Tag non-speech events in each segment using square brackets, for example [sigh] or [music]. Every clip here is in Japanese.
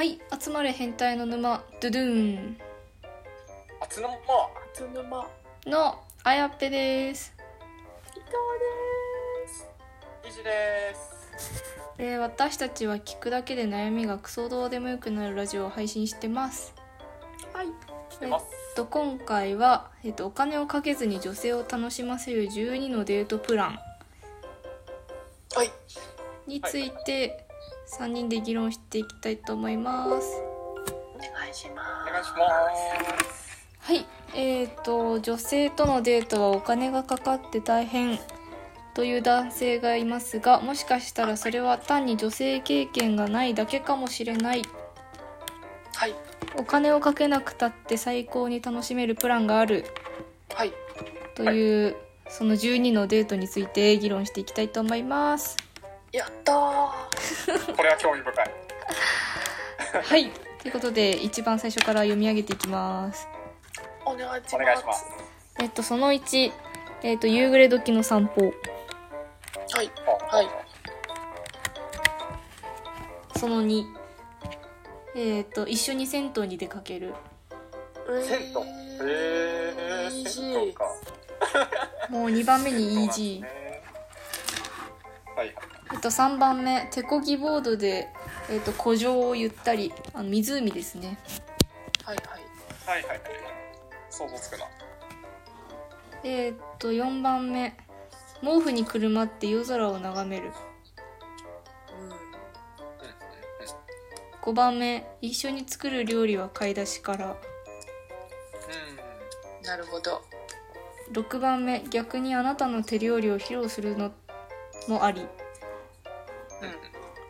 はい集まれ変態の沼ドゥドゥーン。あつのまつぬまのあやっぺです、伊藤です。いじです。えー私たちは聞くだけで悩みがクソどうでもよくなるラジオを配信してます。はいしてます。えっと今回は、えっと、お金をかけずに女性を楽しませる12のデートプラン。はい。について3人で議論していきたいと思います。お願いしまお願いします。はい。えー、と女性とのデートはお金がかかって大変という男性がいますがもしかしたらそれは単に女性経験がないだけかもしれない。すはい。お金をかけなくたって最高に楽しめるプランがある。はい。という、その12のデートについて議論していきたいと思いますやったー。[laughs] これは興味深い。[laughs] はい。ということで一番最初から読み上げていきます。お願いします。えっとその1えっと夕暮れ時の散歩。はい。あはい。その2えっと一緒に銭湯に出かける。銭湯？へえイージ銭湯か。もう2番目にそうなんです EG ね。はいはいえっと3番目手漕ぎボードでえっと湖上をゆったりあの湖ですね。はいはい。はいはいはい。想像つくな。えっと4番目毛布にくるまって夜空を眺める。ううん。うんうん5番目一緒に作る料理は買い出しから。ん。なるほど。6番目逆にあなたの手料理を披露するのもあり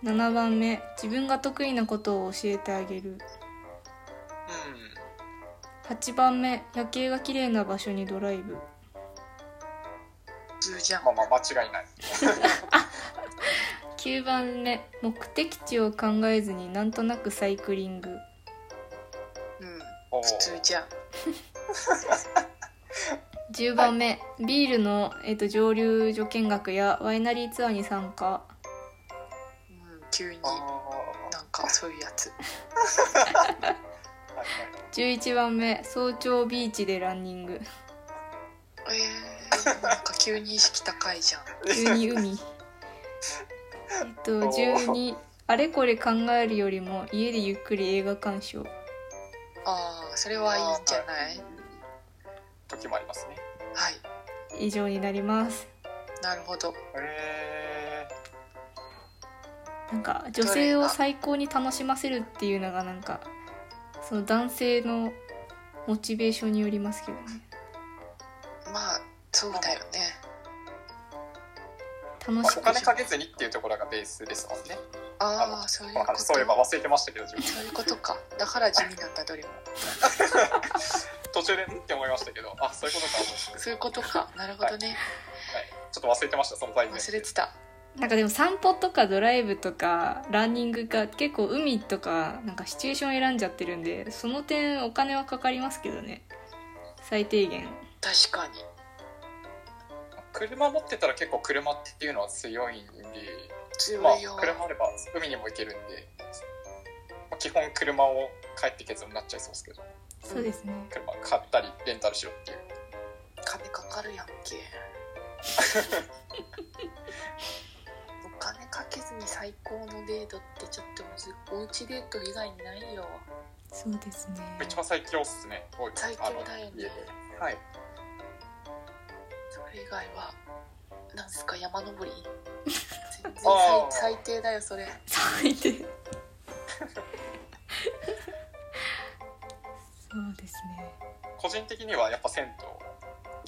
7番目自分が得意なことを教えてあげる。8番目夜景が綺麗な場所にドライブ。普通じゃん。まあまあ間違いない。[laughs] 9番目目的地を考えずになんとなくサイクリング。うん。普通じゃん。10番目、ビールの、えっと蒸留所見学やワイナリーツアーに参加。うん急にあなんかそういうやつ。ー。はいはい11番目早朝ビーチでランニング。えー、なんか急に意識高いじゃん。急に海。えっと12あれこれ考えるよりも家でゆっくり映画鑑賞。ああそれはいいんじゃない？時もありますね。はい。以上になります。なるほど。へなんか女性を最高に楽しませるっていうのがなんかその男性のモチベーションによりますけどね。まあそうだよね。楽しくお金かけずにっていうところがベースですもんね。ああそういうこと。そういえば忘れてましたけど自分。そういうことか。だから地味なんだどれも。[laughs] 途中でんって思いましたけどあそういうことかそういうことか。なるほどね。はい、ちょっと忘れてましたそのタイミング忘れてたなんかでも散歩とかドライブとかランニングが結構海とかなんかシチュエーション選んじゃってるんでその点お金はかかりますけどね。最低限。確かに。車持ってたら結構車っていうのは強いんで強いよ、まあ車あれば海にも行けるんで、まあ、基本車を帰って結論になっちゃいそうですけど。そうですね。車買ったりレンタルしろっていう。金かかるやんけ [laughs] に最高のデートってちょっとむずいおうちデート以外にないよ。そうですね。一番最強っすね。最強だよね。はい。それ以外はなんすか？山登り？全然最低だよそれ。最低。そうですね。個人的にはやっぱ銭湯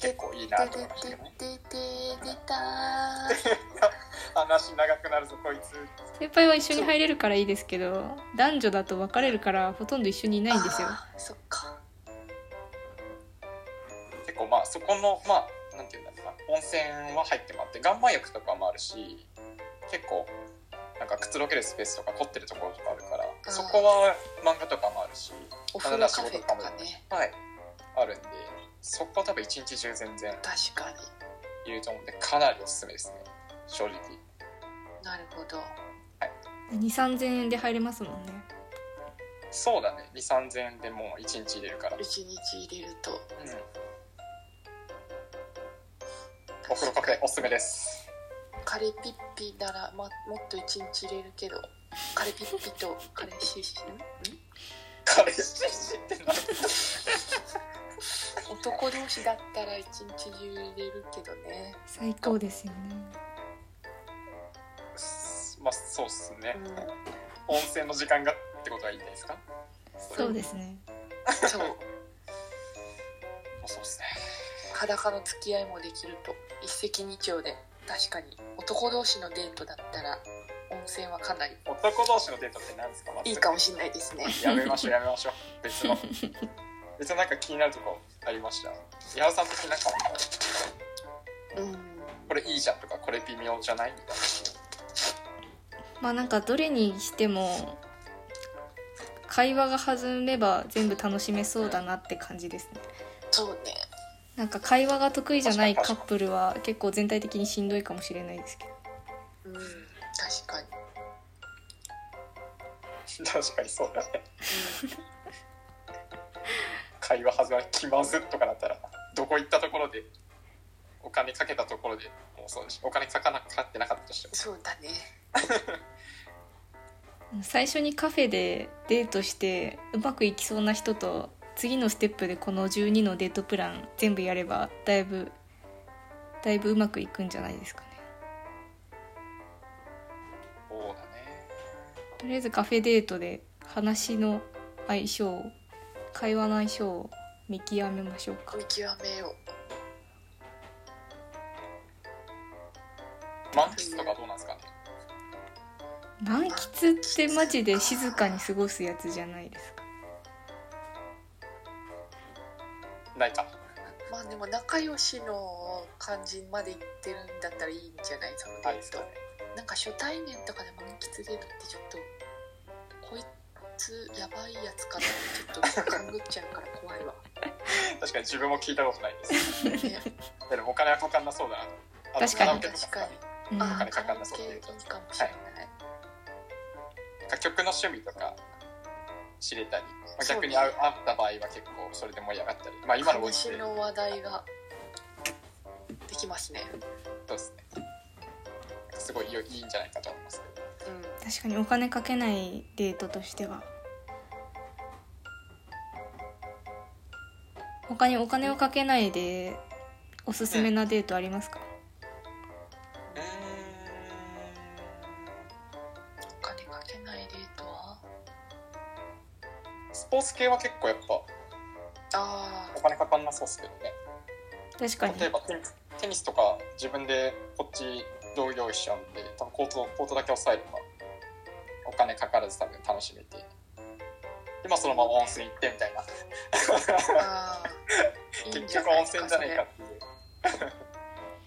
結構いいなと思いましたけど [laughs] 話長くなるぞこいつ。先輩は一緒に入れるからいいですけど男女だと別れるからほとんど一緒にいないんですよ。そっか。結構まあそこのまあなんていうんだろうな温泉は入ってもらって岩盤浴とかもあるし結構なんかくつろげるスペースとか凝ってるところとかあるからー。そこは漫画とかもあるしお風呂カフェとかね。はい。あるんでそこは多分一日中全然確かに。いると思うんでかなりおすすめですね。正直。なるほど。2 3 0 0円で入れますもんね。そうだね。2 3 0 0円でもう1日入れるから、うん、1日入れると。お風呂カフェおすすめです。カレピッピなら、ま、もっと1日入れるけどカレピッピとカレシシん？ん？彼氏って何男同士だったら一日中入れるけどね、最高ですよね。まあそうっすね、う温泉の時間がってことはいいんですか？そうですね。ん、そう。そうっすね。裸の付き合いもできると一石二鳥で確かに男同士のデートだったら温泉はかなり男同士のデートって何ですか？いいかもしれないですね。やめましょうやめましょう。別の [laughs] 別のなんか気になるとこありました？矢野さん的になんかうん。これいいじゃんとかこれ微妙じゃない？みたいまあなんかどれにしても会話が弾めば全部楽しめそうだなって感じですね。そうね。なんか会話が得意じゃないカップルは結構全体的にしんどいかもしれないですけど。うん確かに、な [laughs] 確かにそうだね [laughs] 会話始まり気まずっとかだったらどこ行ったところでお金かけたところでもうそうです。お金かかなかかってなかったとしても。そうだね。[laughs] 最初にカフェでデートしてうまくいきそうな人と次のステップでこの12のデートプラン全部やればだいぶだいぶうまくいくんじゃないですかね。そうだね。とりあえずカフェデートで話の相性会話の相性を見極めましょうか。見極めよ満喫とかどうなんですかね？満喫ってマジで静かに過ごすやつじゃないですか。ないか。うまあでも仲良しの感じまでいってるんだったらいいんじゃない？そのデート。ないですかね。なんか初対面とかで満喫デートってちょっとつやばいやつかなちょっと勘ぐっちゃうから怖いわ。[laughs] 確かに自分も聞いたことないです。ね。でもお金はかかんなそうだな。確かに。確かに。うん。あ金かかんなそう関係いいかもしれない、楽曲の趣味とか知れたり、まあ、そうね。逆に会う会った場合は結構それで盛り上がったり。まあ今のご時の話題ができますね。そうですね。すごいいいいいんじゃないかと思います確かにお金かけないデートとしては。他にお金をかけないでおすすめなデートありますか、お金かけないデートは？スポーツ系は結構やっぱあお金かかんなそうですけどね。確かに。例えばテニステニスとか自分でこっち道具用意しちゃうんで多分コートコートだけ押さえればお金かからず多分楽しめて。今そのまま温泉行ってみたいな。[laughs] 結局温泉じゃねえかっていう、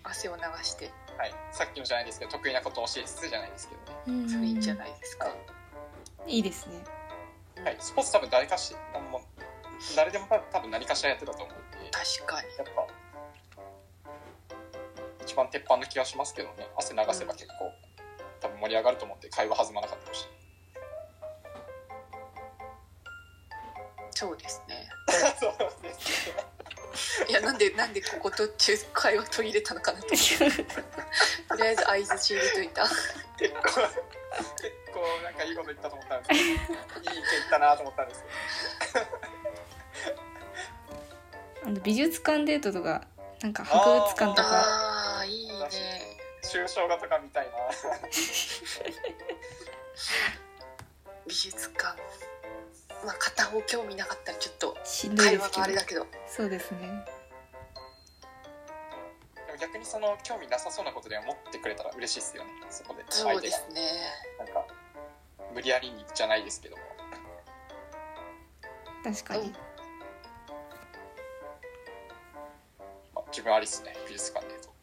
汗を流して。はい、さっきのじゃないですけど得意なことを教えつつじゃないですけどね、うん。それいいんじゃないですか、いいですね。はい、スポーツ多分誰かし誰でも多分何かしらやってたと思うんで。確かに。やっぱ一番鉄板な気がしますけどね。汗流せば結構、多分盛り上がると思って会話弾まなかったし。そうですね。[laughs] そうですね。いやなんでなんでここ途中会話途切れたのかなと。[laughs] とりあえず相づち入れといた。結構結構なんかいいこと言ったと思ったんですけどいい意見言ったなと思ったんですけど。あの美術館デートとかなんか博物館とか抽象画とか見たいな。美術館。まあ片方興味なかったらちょっとしんどい会話ですけど。があれだけど。そうですね。でも逆にその興味なさそうなことで思ってくれたら嬉しいですよね。そこで。そうですね。なんか無理やりにじゃないですけども。確かに、あ自分ありっすね。美術館で言うと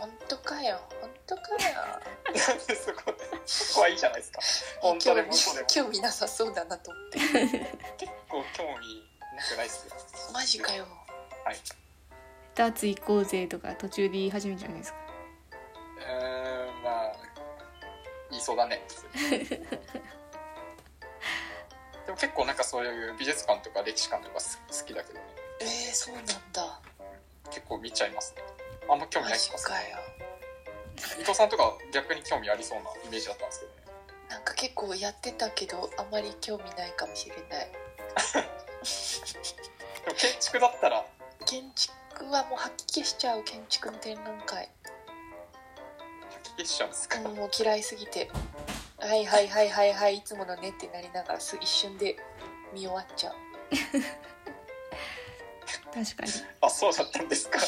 本当かよ。本当かよ。なんでそこそこはいいじゃないですか。本当でも嘘でも。興味なさそうだなと思って。結構興味なくないっすよ。マジかよ。はい。ダーツ行こうぜとか途中で言い始めるじゃないですか？うーんまあ言いそうだね。[laughs] でも結構なんかそういう美術館とか歴史館とかす好きだけどね。えー、そうなんだ。結構見ちゃいますねあんま興味マない気がすかよ。伊藤さんとか逆に興味ありそうなイメージだったんですけどね。なんか結構やってたけどあまり興味ないかもしれない。でも建築だったら。建築はもう吐き消しちゃう建築の展覧会。吐き消しちゃうんですか、うんもう嫌いすぎて。はいはいはいはいはいいつものねってなりながらす一瞬で見終わっちゃう。[laughs] 確かに。あそうだったんですか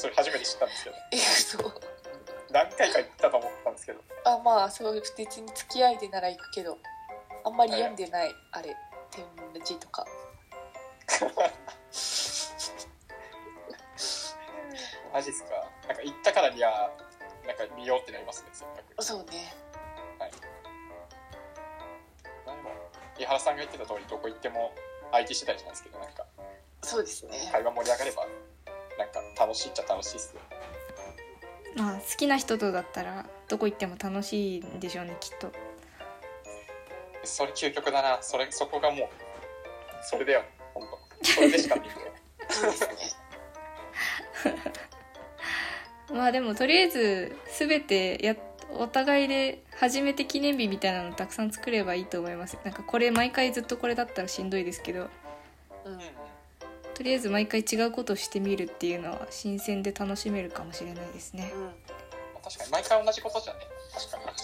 それ初めて知ったんですけど。えそう。何回か行ったと思ったんですけど。あまあそう別に付き合いでなら行くけどあんまり読んでない、あれ展示とか。[laughs] マジっすか。なんか行ったからにはなんか見ようってなりますねせっかく。そうね。まあでも井原さんが言ってた通りどこ行っても相手次第じゃないですけどなんか。そうですね。会話盛り上がれば楽しいっちゃ楽しいっすよ。まあ好きな人とだったらどこ行っても楽しいんでしょうねきっと。それ究極だな。それそこがもうそれだよ本当それでしか見 [laughs] まあでもとりあえず全てやお互いで初めて記念日みたいなのたくさん作ればいいと思います。なんかこれ毎回ずっとこれだったらしんどいですけど。うんとりあえず毎回違うことをしてみるっていうのは新鮮で楽しめるかもしれないですね。うん。確かに毎回同じことじゃね。確かに。